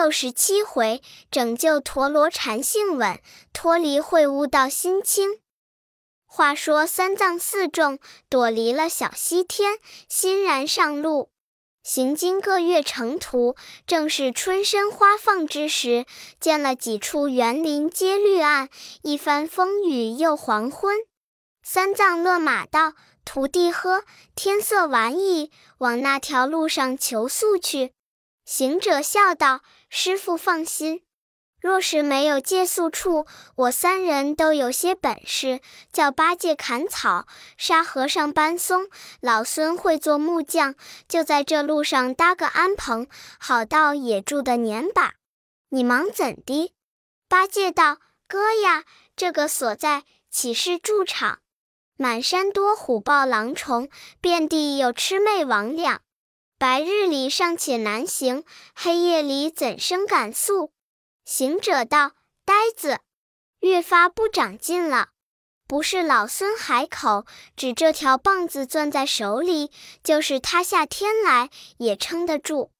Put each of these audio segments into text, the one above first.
六十七回，拯救陀罗禅性稳，脱离秽污道心清。话说三藏四众躲离了小西天，欣然上路，行经各月城途，正是春深花放之时，见了几处园林皆绿岸，一番风雨又黄昏。三藏勒马道：“徒弟呵，天色晚矣，往那条路上求宿去。”行者笑道：“师傅放心，若是没有借宿处，我三人都有些本事，叫八戒砍草，沙和尚搬松，老孙会做木匠，就在这路上搭个安棚，好到野住的年把。你忙怎的？”八戒道：“哥呀，这个所在岂是住场？满山多虎豹狼虫，遍地有魑魅魍魉。”白日里尚且难行，黑夜里怎生敢宿？行者道：“呆子，越发不长进了。不是老孙海口，只这条棒子攥在手里，就是塌下天来也撑得住。”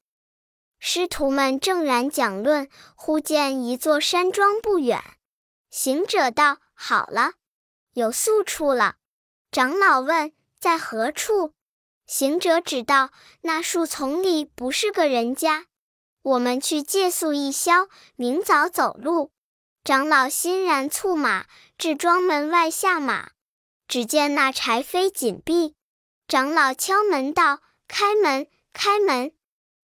师徒们正然讲论，忽见一座山庄不远。行者道：“好了，有宿处了。”长老问：“在何处？”行者指道：“那树丛里不是个人家，我们去借宿一宵，明早走路。”长老欣然促马至庄门外下马，只见那柴扉紧闭。长老敲门道：“开门，开门！”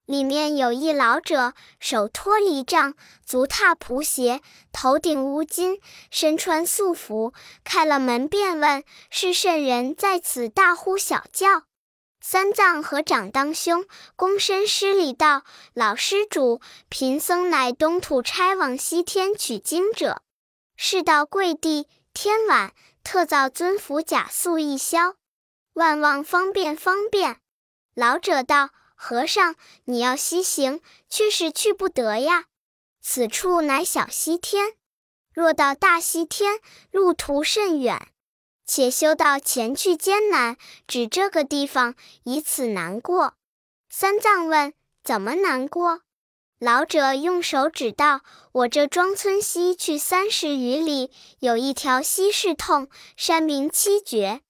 里面有一老者，手托犁杖，足踏蒲鞋，头顶乌巾，身穿素服。开了门便问：“是甚人在此大呼小叫？”三藏和长当兄躬身施礼道：“老施主，贫僧乃东土差往西天取经者，事到贵地，天晚，特造尊府假宿一宵，万望方便方便。”老者道：“和尚，你要西行，却是去不得呀。此处乃小西天，若到大西天，路途甚远。”且修道前去艰难，指这个地方，以此难过。三藏问：“怎么难过？”老者用手指道：“我这庄村西去三十余里，有一条西市通，山名七绝。”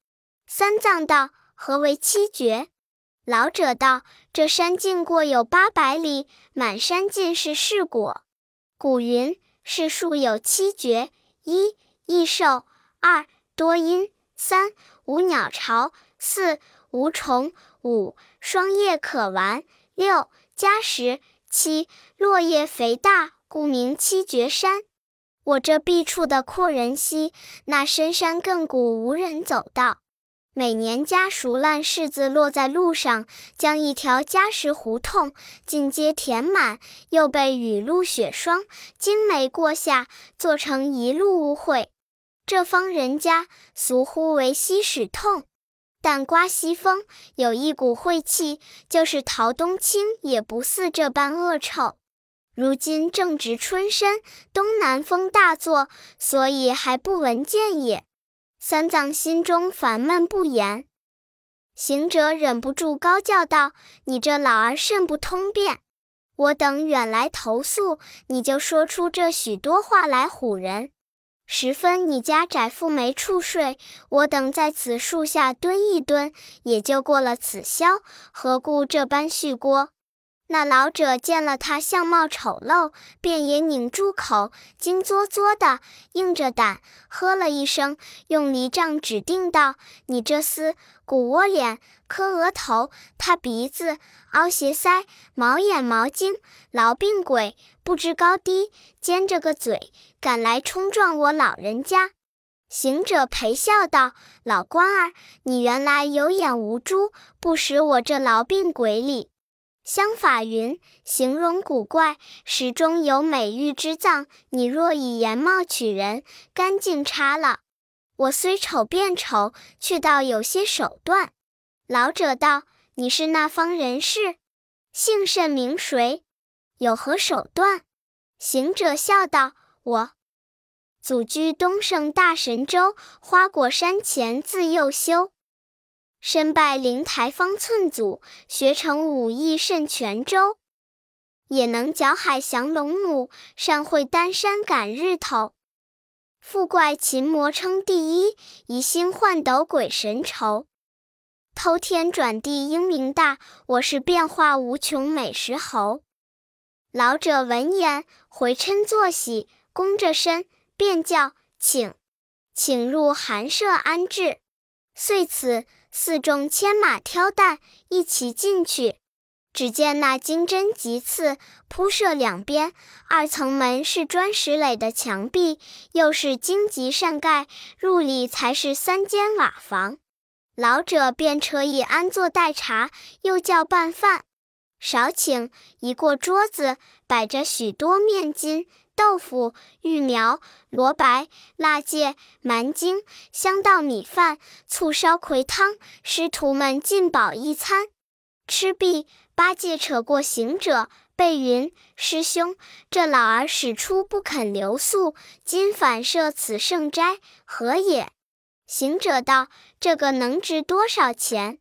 三藏道：“何为七绝？”老者道：“这山径过有八百里，满山尽是世果。古云：世树有七绝：一、异兽；二、多音三无鸟巢，四无虫，五霜叶可玩，六加食，七落叶肥大，故名七绝山。我这避处的阔人溪，那深山亘古无人走道，每年家熟烂柿子落在路上，将一条笳石胡同尽皆填满，又被雨露雪霜惊雷过下，做成一路污秽。这方人家俗呼为西屎痛，但刮西风有一股晦气，就是陶冬青也不似这般恶臭。如今正值春深，东南风大作，所以还不闻见也。三藏心中烦闷不言，行者忍不住高叫道：“你这老儿甚不通便！我等远来投宿，你就说出这许多话来唬人。”十分，你家窄妇没处睡，我等在此树下蹲一蹲，也就过了此宵，何故这般续锅？那老者见了他相貌丑陋，便也拧住口，惊作作的，硬着胆喝了一声，用犁杖指定道：“你这厮，骨窝脸，磕额头，塌鼻子，凹斜腮，毛眼毛睛，痨病鬼，不知高低，尖着个嘴，敢来冲撞我老人家！”行者陪笑道：“老官儿，你原来有眼无珠，不识我这痨病鬼理。相法云：形容古怪，始终有美玉之藏。你若以颜貌取人，干净差了。我虽丑变丑，却倒有些手段。”老者道：“你是那方人士？姓甚名谁？有何手段？”行者笑道：“我祖居东胜大神州花果山前，自幼修。”身拜灵台方寸祖，学成武艺甚全周。也能搅海降龙母，善会丹山赶日头。富怪擒魔称第一，疑心换斗鬼神愁。偷天转地英明大，我是变化无穷美食猴。老者闻言回嗔作喜，弓着身便叫请，请入寒舍安置。遂此四众牵马挑担一齐进去。只见那金针棘刺铺设两边，二层门是砖石垒的墙壁，又是荆棘扇盖，入里才是三间瓦房。老者便扯一安坐待茶，又叫拌饭。少请一过桌子，摆着许多面筋、豆腐、玉苗、萝白、辣芥、蛮筋、香稻米饭、醋烧葵汤，师徒们尽饱一餐。吃毕，八戒扯过行者，背云：“师兄，这老儿使出不肯留宿，今反设此圣斋，何也？”行者道：“这个能值多少钱？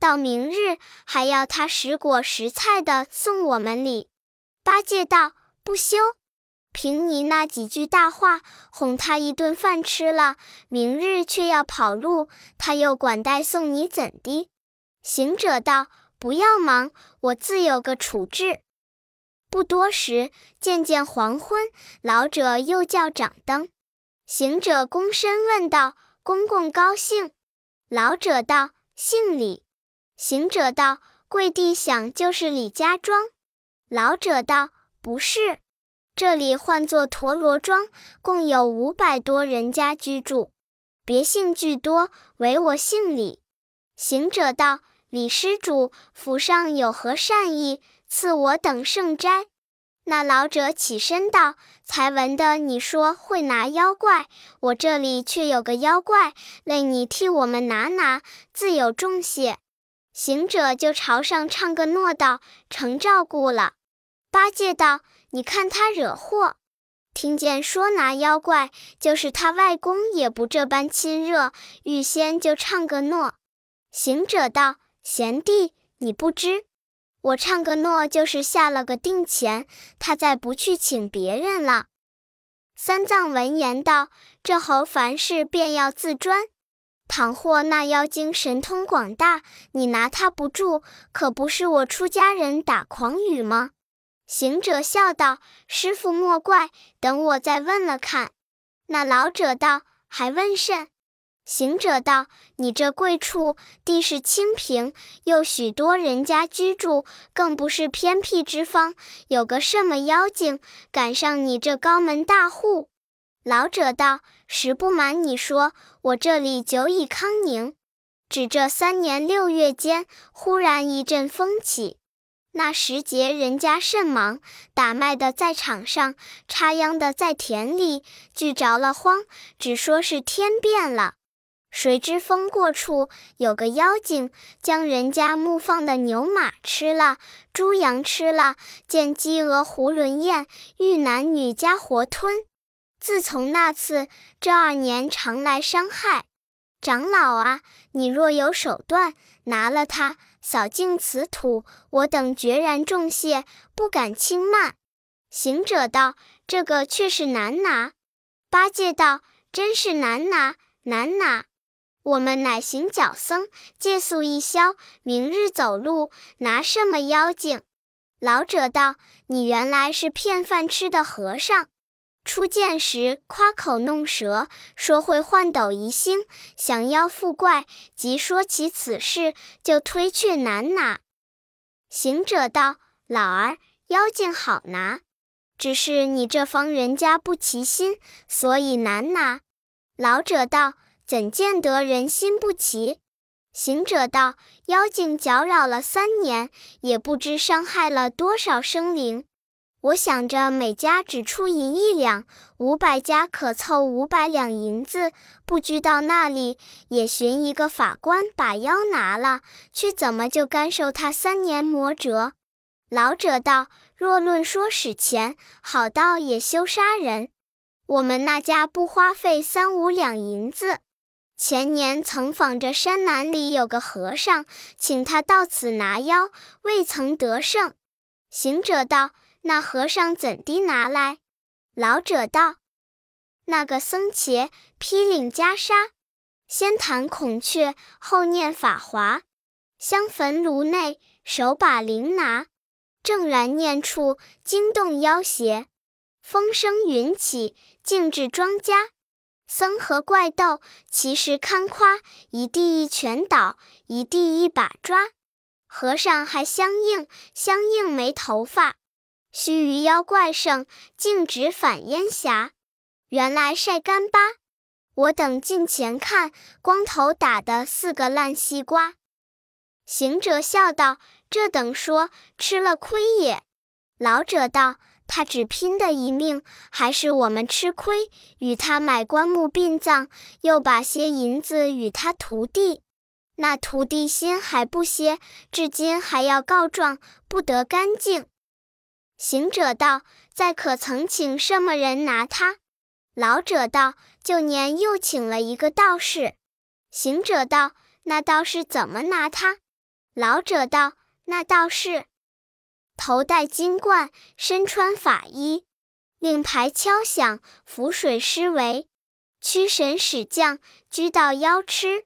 到明日还要他拾果拾菜的送我们礼。”八戒道：“不休，凭你那几句大话，哄他一顿饭吃了，明日却要跑路，他又管带送你怎的？”行者道：“不要忙，我自有个处置。”不多时，渐渐黄昏，老者又叫掌灯。行者躬身问道。公公高兴，老者道：“姓李。”行者道：“跪地想就是李家庄。”老者道：“不是，这里唤作陀螺庄，共有五百多人家居住，别姓俱多，唯我姓李。”行者道：“李施主府上有何善意，赐我等圣斋？”那老者起身道：“才闻的你说会拿妖怪，我这里却有个妖怪，累你替我们拿拿，自有重谢。”行者就朝上唱个诺道：“成照顾了。”八戒道：“你看他惹祸，听见说拿妖怪，就是他外公也不这般亲热，预先就唱个诺。”行者道：“贤弟，你不知。”我唱个诺，就是下了个定钱，他再不去请别人了。三藏闻言道：“这猴凡事便要自专，倘或那妖精神通广大，你拿他不住，可不是我出家人打诳语吗？”行者笑道：“师傅莫怪，等我再问了看。”那老者道：“还问甚？”行者道：“你这贵处地势清平，又许多人家居住，更不是偏僻之方。有个什么妖精赶上你这高门大户？”老者道：“实不瞒你说，我这里久已康宁，只这三年六月间，忽然一阵风起。那时节人家甚忙，打麦的在场上，插秧的在田里，俱着了慌，只说是天变了。”谁知风过处，有个妖精将人家牧放的牛马吃了，猪羊吃了，见鸡鹅囫囵咽，遇男女家活吞。自从那次，这二年常来伤害。长老啊，你若有手段，拿了他，扫净此土，我等决然重谢，不敢轻慢。行者道：“这个却是难拿。”八戒道：“真是难拿，难拿。”我们乃行脚僧，借宿一宵，明日走路，拿什么妖精？老者道：“你原来是骗饭吃的和尚，初见时夸口弄舌，说会换斗移星，降妖伏怪。即说起此事，就推却难拿。”行者道：“老儿，妖精好拿，只是你这方人家不齐心，所以难拿。”老者道。怎见得人心不齐？行者道：“妖精搅扰了三年，也不知伤害了多少生灵。我想着每家只出银一两，五百家可凑五百两银子，不拘到那里，也寻一个法官把妖拿了，却怎么就甘受他三年磨折？”老者道：“若论说使钱，好道也休杀人。我们那家不花费三五两银子。”前年曾访着山南里有个和尚，请他到此拿妖，未曾得胜。行者道：“那和尚怎地拿来？”老者道：“那个僧伽披领袈裟，先弹孔雀，后念法华，香焚炉内，手把铃拿，正然念处，惊动妖邪。风声云起，径至庄家。僧和怪斗，其实堪夸，一地一拳倒，一地一把抓。和尚还相应，相应没头发。”须臾妖怪声，径直返烟霞。原来晒干巴。我等近前看，光头打的四个烂西瓜。行者笑道：“这等说吃了亏也。”老者道：“他只拼的一命，还是我们吃亏？与他买棺木殡葬，又把些银子与他徒弟。那徒弟心还不歇，至今还要告状，不得干净。”行者道：“在可曾请什么人拿他？”老者道：“旧年又请了一个道士。”行者道：“那道士怎么拿他？”老者道：“那道士头戴金冠，身穿法衣，令牌敲响，浮水施为，驱神使将，居到妖痴，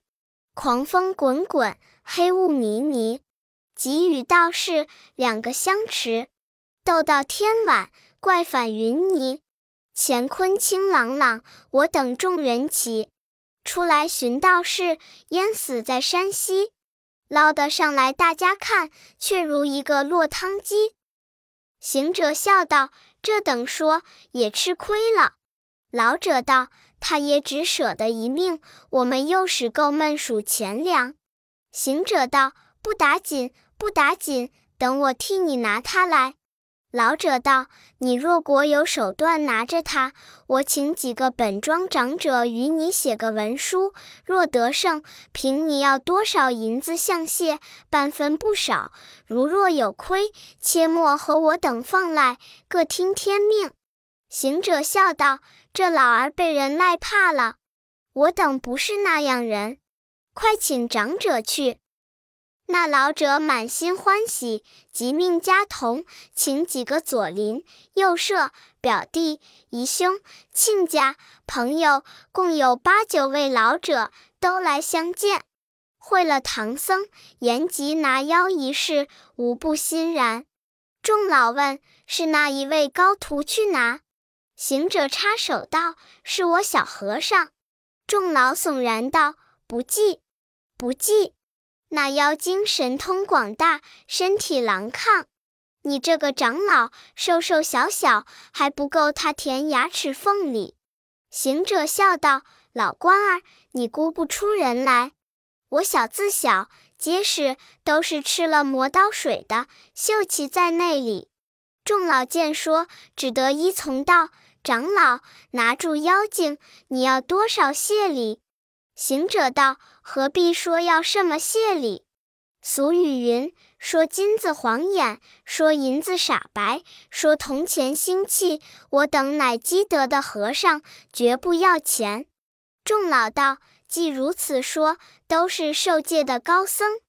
狂风滚滚，黑雾迷迷，即与道士两个相持。”斗到天晚，怪返云霓，乾坤清朗朗。我等众人齐出来寻道士，淹死在山西。捞得上来，大家看，却如一个落汤鸡。行者笑道：“这等说也吃亏了。”老者道：“他也只舍得一命，我们又使够闷数钱粮。”行者道：“不打紧，不打紧，等我替你拿他来。”老者道：“你若果有手段拿着他，我请几个本庄长者与你写个文书。若得胜，凭你要多少银子相谢，半分不少；如若有亏，切莫和我等放赖，各听天命。”行者笑道：“这老儿被人赖怕了，我等不是那样人，快请长者去。”那老者满心欢喜，即命家童请几个左邻右舍、表弟姨兄、亲家朋友，共有八九位老者，都来相见。会了唐僧言及拿妖一事，无不欣然。众老问是那一位高徒去拿？行者插手道：“是我小和尚。”众老悚然道：“不记，不记。”那妖精神通广大，身体狼亢。你这个长老，瘦瘦小小，还不够他填牙齿缝里。行者笑道：“老官儿，你估不出人来。我小自小结实，都是吃了磨刀水的，秀气在内里。”众老见说，只得依从道：“长老，拿住妖精，你要多少谢礼？”行者道：“何必说要什么谢礼？俗语云：说金子晃眼，说银子傻白，说铜钱心气。我等乃积德的和尚，绝不要钱。”众老道：“既如此说，都是受戒的高僧，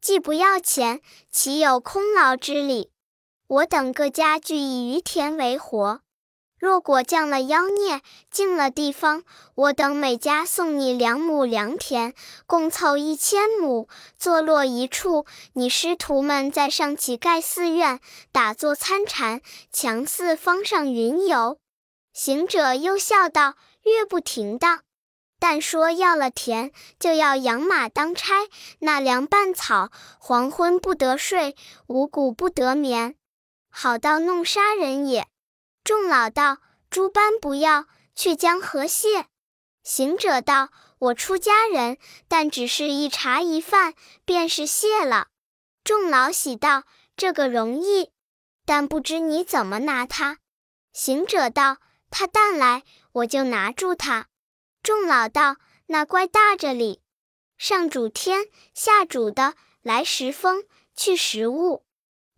既不要钱，岂有空劳之理？我等各家俱以于田为活。”若果降了妖孽，进了地方，我等每家送你两亩良田，共凑一千亩，坐落一处。你师徒们在上起盖寺院，打坐参禅，强似方上云游。行者又笑道：“越不停当。但说要了田，就要养马当差，纳粮拌草，黄昏不得睡，五谷不得眠，好到弄杀人也。”众老道：“诸般不要，却将何谢？”行者道：“我出家人，但只是一茶一饭，便是谢了。”众老喜道：“这个容易，但不知你怎么拿他。”行者道：“他但来，我就拿住他。”众老道：“那怪大着哩，上主天，下主的，来时风，去时雾，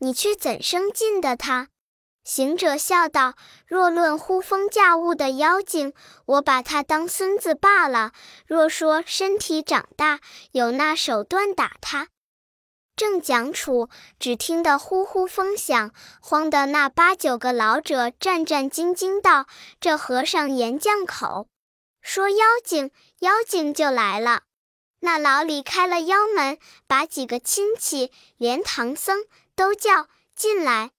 你却怎生进的他？”行者笑道：“若论呼风驾雾的妖精，我把他当孙子罢了；若说身体长大，有那手段打他。”正讲处，只听得呼呼风响，慌得那八九个老者战战兢兢道：“这和尚严将口，说妖精，妖精就来了。”那老李开了腰门，把几个亲戚连唐僧都叫进来，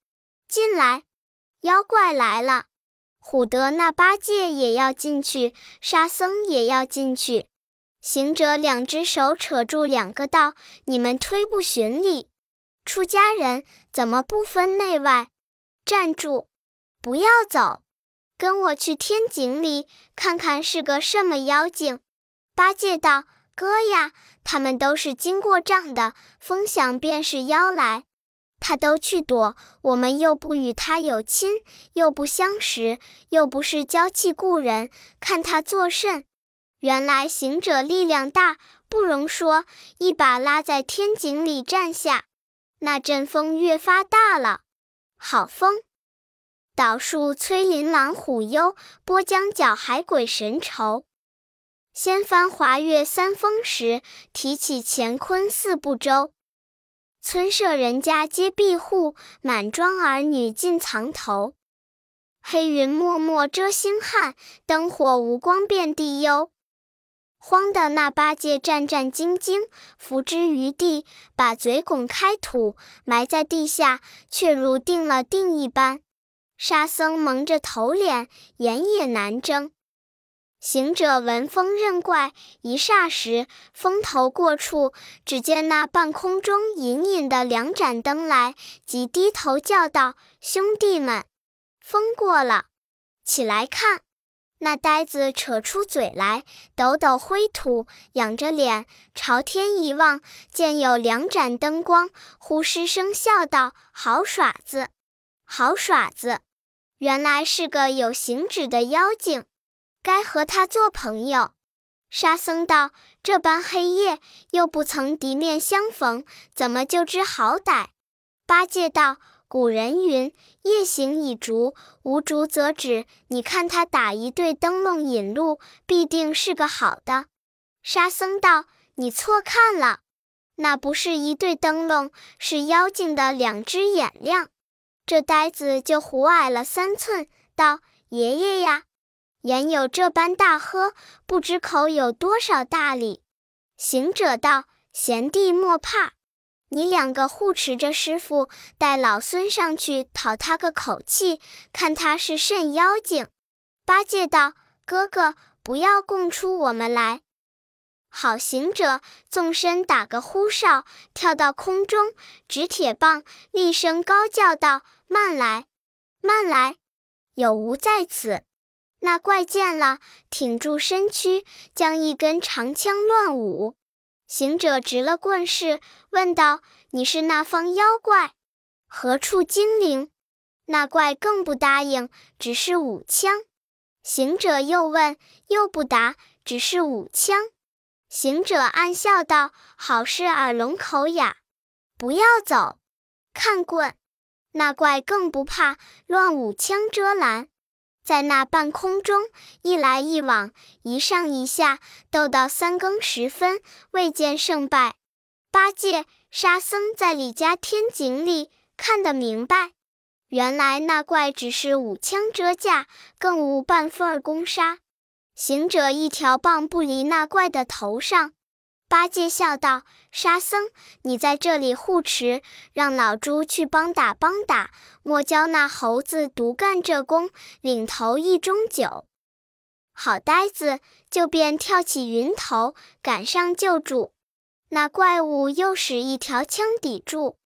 进来，妖怪来了。唬得那八戒也要进去，沙僧也要进去。行者两只手扯住两个道：“你们推不循礼！出家人怎么不分内外？站住！不要走！跟我去天井里看看是个什么妖精。”八戒道：“哥呀，他们都是经过账的，风响便是妖来，他都去躲，我们又不与他有亲，又不相识，又不是娇气故人，看他作甚？”原来行者力量大，不容说，一把拉在天井里站下。那阵风越发大了，好风！倒树催琳琅虎忧，波江搅海鬼神愁。掀翻华岳三峰石，提起乾坤四部洲。村舍人家皆闭户，满庄儿女尽藏头。黑云默默遮星汉，灯火无光遍地幽。慌的那八戒战战兢兢，伏之于地，把嘴拱开土，埋在地下，却如定了定一般。沙僧蒙着头脸，眼也难睁。行者闻风认怪，一霎时，风头过处，只见那半空中隐隐的两盏灯来，即低头叫道：“兄弟们，风过了，起来看。”那呆子扯出嘴来，抖抖灰土，仰着脸朝天一望，见有两盏灯光，忽失声笑道：“好耍子，好耍子！原来是个有形指的妖精，该和他做朋友。”沙僧道：“这般黑夜，又不曾敌面相逢，怎么就知好歹？”八戒道。古人云：“夜行已烛，无烛则止。”你看他打一对灯笼引路，必定是个好的。沙僧道：“你错看了，那不是一对灯笼，是妖精的两只眼亮。”这呆子就胡矮了三寸，道：“爷爷呀，言有这般大喝，不知口有多少大礼。”行者道：“贤弟莫怕。”你两个护持着师傅，带老孙上去讨他个口气，看他是甚妖精。八戒道：“哥哥，不要供出我们来。”好行者纵身打个呼哨，跳到空中，执铁棒，厉声高叫道：“慢来，慢来！有无在此？”那怪见了，挺住身躯，将一根长枪乱舞。行者执了棍势，问道：“你是那方妖怪，何处精灵？”那怪更不答应，只是舞枪。行者又问，又不答，只是舞枪。行者暗笑道：“好是耳聋口哑，不要走，看棍。”那怪更不怕，乱舞枪遮拦。在那半空中一来一往，一上一下，斗到三更时分，未见胜败。八戒、沙僧在李家天井里看得明白，原来那怪只是舞枪遮架，更无半分攻杀。行者一条棒不离那怪的头上。八戒笑道：“沙僧，你在这里护持，让老猪去帮打帮打，莫教那猴子独干这工，领头一盅酒。”好呆子，就便跳起云头，赶上救助。那怪物又使一条枪抵住，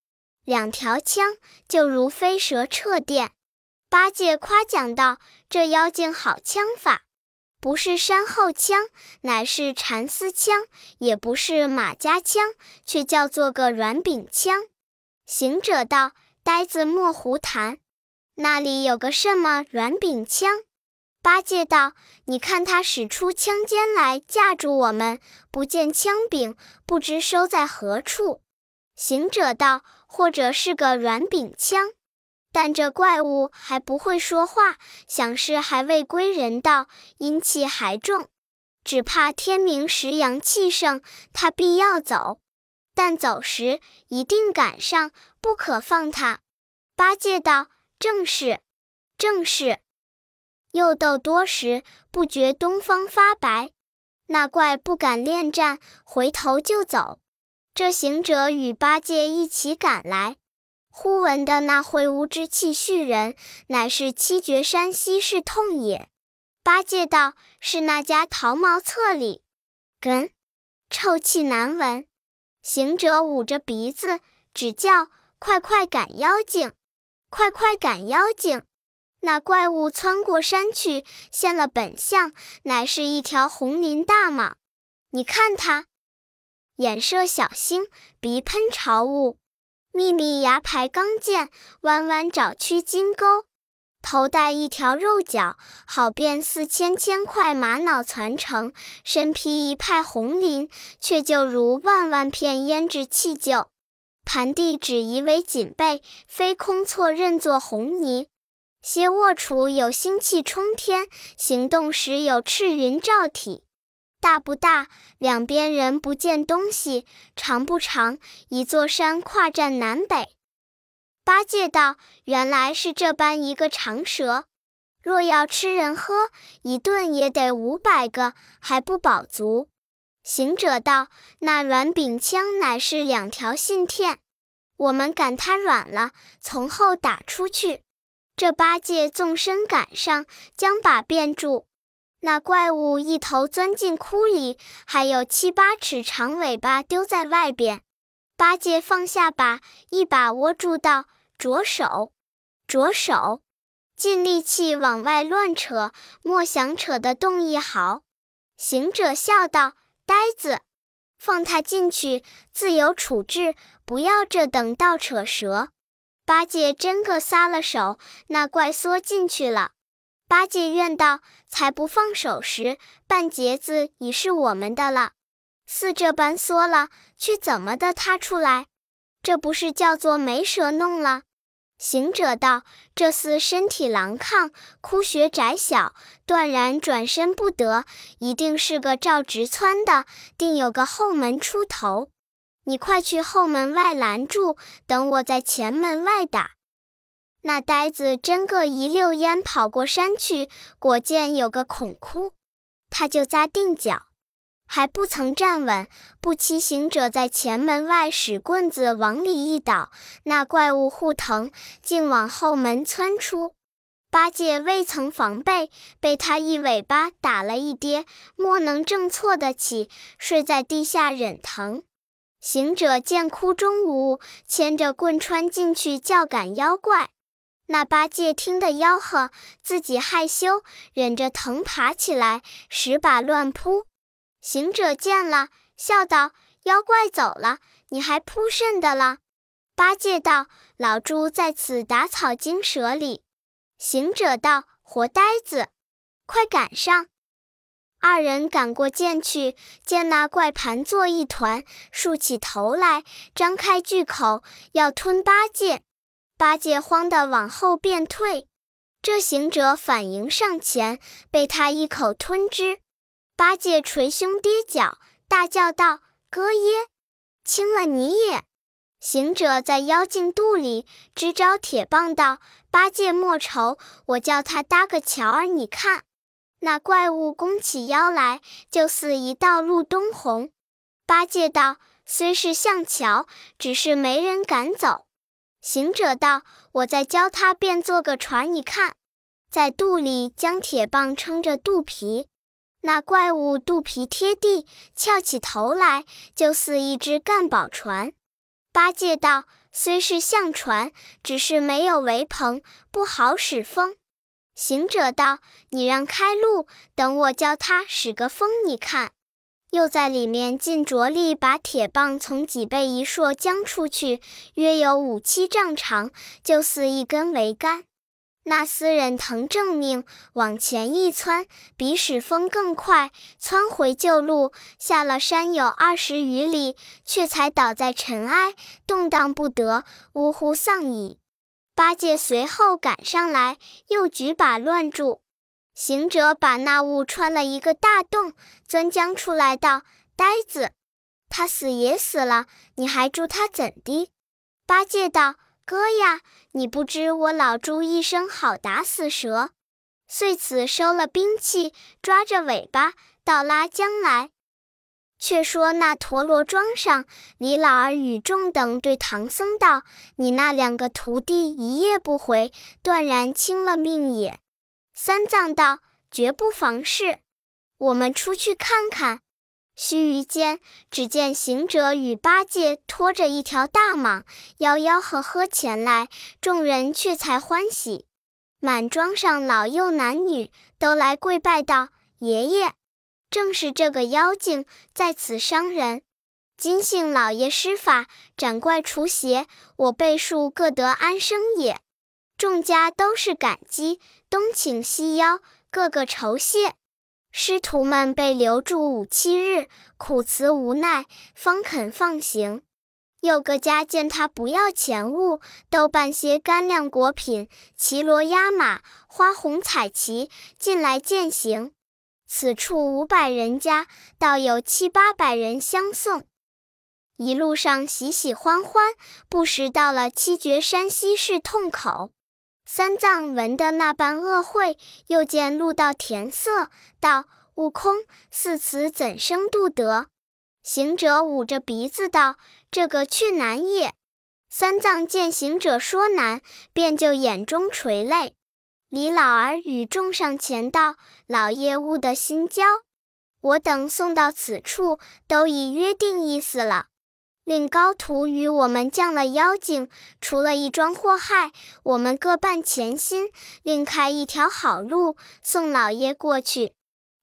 两条枪就如飞蛇掣电。八戒夸奖道：“这妖精好枪法。”不是山后枪，乃是蚕丝枪；也不是马家枪，却叫做个软柄枪。行者道：“呆子莫胡谈，那里有个什么软柄枪？”八戒道：“你看他使出枪尖来架住我们，不见枪柄，不知收在何处。”行者道：“或者是个软柄枪。”但这怪物还不会说话，想是还未归人道，阴气还重，只怕天明时阳气盛，他必要走。但走时一定赶上，不可放他。”八戒道：“正是，正是。”又斗多时，不觉东方发白。那怪不敢恋战，回头就走。这行者与八戒一起赶来，忽闻的那秽污之气续人，乃是七绝山西市痛也。八戒道：“是那家桃茅厕里，哏，臭气难闻。”行者捂着鼻子，只叫：“快快赶妖精，快快赶妖精！”那怪物窜过山去，现了本相，乃是一条红鳞大蟒。你看它，眼射小星，鼻喷潮雾，密密牙排钢剑，弯弯爪曲金钩，头戴一条肉角，好便似千千块玛瑙攒成；身披一派红绫，却就如万万片胭脂气就。盘地只疑为锦被，飞空错认作红泥。蝎卧处有星气冲天，行动时有赤云罩体。大不大？两边人不见东西。长不长？一座山跨占南北。八戒道：“原来是这般一个长蛇，若要吃人喝，一顿也得五百个，还不饱足。”行者道：“那软柄枪乃是两条信片，我们赶它软了，从后打出去。”这八戒纵身赶上，将把便住。那怪物一头钻进窟里，还有七八尺长尾巴丢在外边。八戒放下把，一把握住道：“着手，着手！”尽力气往外乱扯，莫想扯得动一毫。行者笑道：“呆子，放他进去，自有处置，不要这等倒扯蛇。”八戒真个撒了手，那怪缩进去了。八戒怨道：“才不放手时，半截子已是我们的了。似这般缩了，却怎么的他出来？这不是叫做没蛇弄了？”行者道：“这厮身体狼亢，窟穴窄小，断然转身不得，一定是个照直窜的，定有个后门出头。”你快去后门外拦住，等我在前门外打。那呆子真个一溜烟跑过山去，果见有个孔窟，他就扎定脚，还不曾站稳，不期行者在前门外使棍子往里一倒，那怪物护疼，竟往后门窜出。八戒未曾防备，被他一尾巴打了一跌，莫能正错得起，睡在地下忍疼。行者见窟中无，牵着棍穿进去叫赶妖怪。那八戒听得吆喝，自己害羞，忍着疼爬起来，十把乱扑。行者见了，笑道：“妖怪走了，你还扑甚的了？”八戒道：“老猪在此打草惊蛇里。”行者道：“活呆子，快赶上！”二人赶过涧去，见那怪盘作一团，竖起头来，张开巨口，要吞八戒。八戒慌得往后便退，这行者反迎上前，被他一口吞之。八戒捶胸跌脚，大叫道：“哥耶，轻了你也！”行者在妖精肚里支招铁棒道：“八戒莫愁，我叫他搭个桥儿，你看。”那怪物弓起腰来，就似一道路东红。八戒道：“虽是像桥，只是没人敢走。”行者道：“我再教他变做个船，你看，在肚里将铁棒撑着肚皮，那怪物肚皮贴地，翘起头来，就似一只干宝船。”八戒道：“虽是像船，只是没有围棚，不好使风。”行者道：“你让开路，等我教他使个风，你看。”又在里面尽着力，把铁棒从脊背一硕将出去，约有五七丈长，就似一根桅杆。那厮忍疼正命，往前一窜，比使风更快，窜回旧路，下了山有二十余里，却才倒在尘埃，动荡不得，呜呼丧矣。八戒随后赶上来，又举把乱住。行者把那物穿了一个大洞，钻将出来道：“呆子，他死也死了，你还助他怎的？”八戒道：“哥呀，你不知我老猪一生好打死蛇。”遂此收了兵器，抓着尾巴倒拉江来。却说那陀螺庄上，李老儿与众等对唐僧道：“你那两个徒弟一夜不回，断然轻了命也。”三藏道：“绝不妨事，我们出去看看。”须臾间，只见行者与八戒拖着一条大蟒，吆吆喝喝前来，众人却才欢喜。满庄上老幼男女都来跪拜道：“爷爷，正是这个妖精在此伤人，今幸老爷施法斩怪除邪，我辈数各得安生也。”众家都是感激，东请西邀，个个酬谢。师徒们被留住五七日，苦辞无奈，方肯放行。有个家见他不要钱物，都办些干粮果品，骑骡压马，花红彩旗进来饯行。此处五百人家，倒有七八百人相送。一路上喜喜欢欢，不时到了七绝山西市洞口。三藏闻得那般恶秽，又见路道甜色，道：“悟空，似此怎生渡得？”行者捂着鼻子道：“这个去难也。”三藏见行者说难，便就眼中垂泪。李老儿与众上前道：“老爷悟得心焦，我等送到此处，都已约定意思了。令高徒与我们降了妖精，除了一桩祸害，我们各办前心，另开一条好路，送老爷过去。”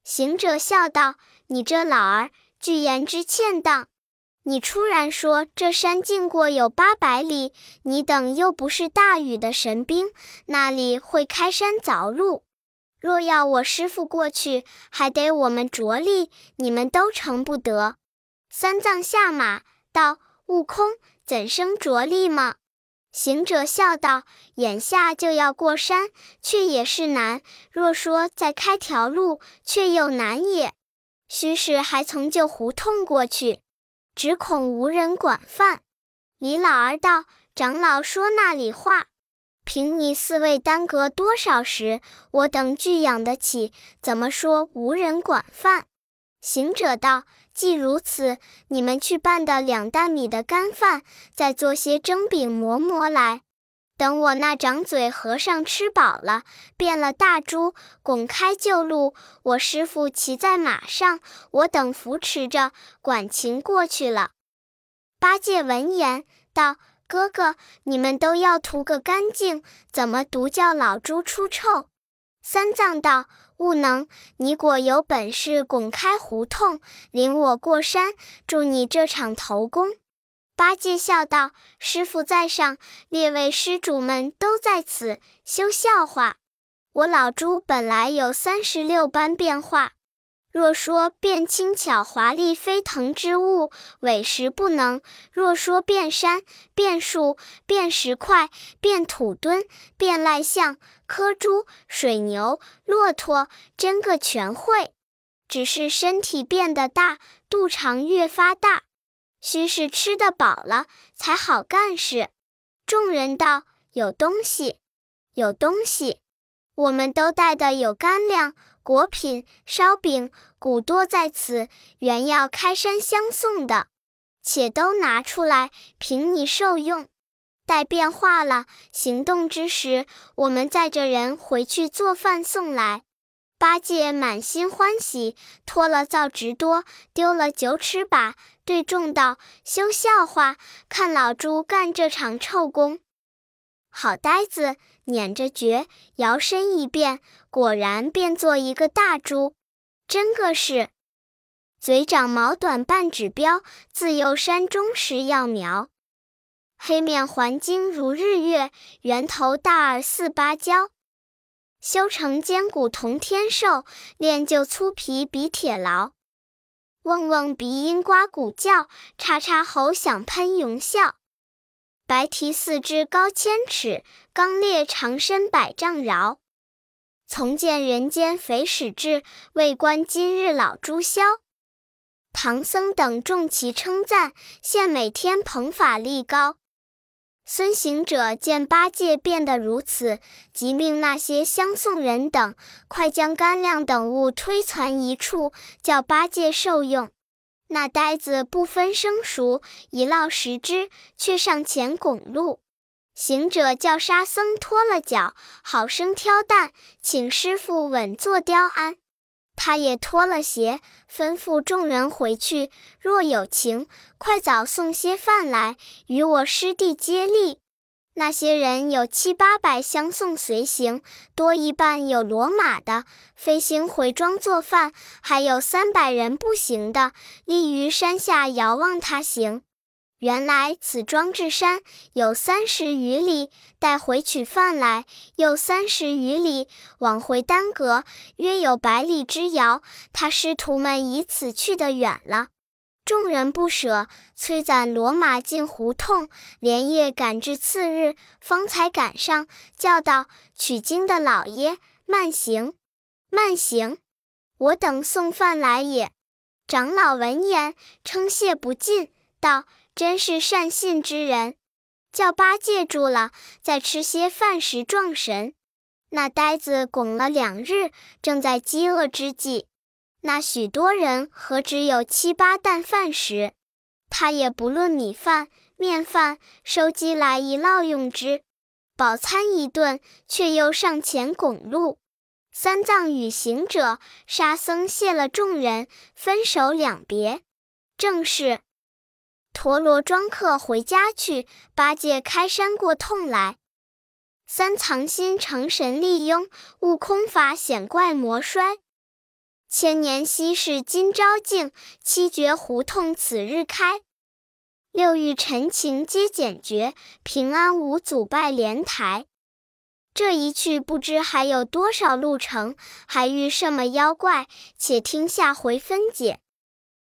行者笑道：“你这老儿。”据言之欠当，你突然说这山径过有八百里，你等又不是大禹的神兵，那里会开山凿路？若要我师傅过去，还得我们着力，你们都成不得。三藏下马道：“悟空，怎生着力吗？”行者笑道：“眼下就要过山，却也是难；若说再开条路，却又难也。”须是还从旧胡同过去，只恐无人管饭。李老儿道：“长老说那里话？凭你四位耽搁多少时，我等俱养得起，怎么说无人管饭？”行者道：“既如此，你们去拌的两担米的干饭，再做些蒸饼馍馍来。”等我那长嘴和尚吃饱了，变了大猪，拱开旧路，我师傅骑在马上，我等扶持着，管情过去了。八戒闻言道：“哥哥，你们都要图个干净，怎么独叫老猪出臭？”三藏道：“悟能，你果有本事，滚开胡同，领我过山，助你这场头功。”八戒笑道：“师傅在上，列位施主们都在此，休笑话。我老猪本来有三十六般变化，若说变轻巧华丽飞腾之物，委实不能；若说变山、变树、变石块、变土墩、变赖象、磕猪、水牛、骆驼，真个全会。只是身体变得大，肚肠越发大。”须是吃得饱了才好干事。众人道：“有东西，有东西，我们都带的有干粮、果品、烧饼、谷多在此，原要开山相送的，且都拿出来，凭你受用。待变化了，行动之时，我们载着人回去做饭送来。”八戒满心欢喜，脱了皂直多，丢了九尺把，对众道：“休笑话，看老猪干这场臭工。”好呆子，捻着诀，摇身一变，果然变做一个大猪，真个是嘴长毛短半指标，自幼山中食药苗，黑面环睛如日月，圆头大耳似芭蕉。修成坚骨同天寿，练就粗皮比铁牢。嗡嗡鼻音刮骨叫，叉叉喉响喷云啸。白蹄四肢高千尺，刚烈长身百丈饶。从见人间肥始至，未观今日老猪消。唐僧等众齐称赞，现每天捧法力高。孙行者见八戒变得如此，即命那些相送人等快将干粮等物推攒一处，叫八戒受用。那呆子不分生熟，一烙十只，却上前拱路。行者叫沙僧脱了脚，好生挑担，请师傅稳坐雕鞍。他也脱了鞋，吩咐众人回去。若有情，快早送些饭来，与我师弟接力。那些人有七八百相送随行，多一半有骡马的，飞行回庄做饭；还有三百人步行的，立于山下遥望他行。原来此庄至山有三十余里，待回取饭来，又三十余里，往回耽搁，约有百里之遥。他师徒们以此去得远了，众人不舍，催攒骡马进胡同，连夜赶至次日，方才赶上，叫道：“取经的老爷，慢行，慢行，我等送饭来也。”长老闻言称谢不尽，道。真是善信之人，叫八戒住了，再吃些饭食壮神。那呆子拱了两日，正在饥饿之际，那许多人何止有七八担饭食？他也不论米饭、面饭，收集来一烙用之，饱餐一顿，却又上前拱路。三藏与行者、沙僧谢了众人，分手两别。正是。陀螺庄客回家去，八戒开山过痛来。三藏心成神力拥，悟空法显怪魔衰。千年稀世今朝净，七绝胡同此日开。六欲陈情皆简绝，平安无阻拜莲台。这一去不知还有多少路程，还遇什么妖怪？且听下回分解。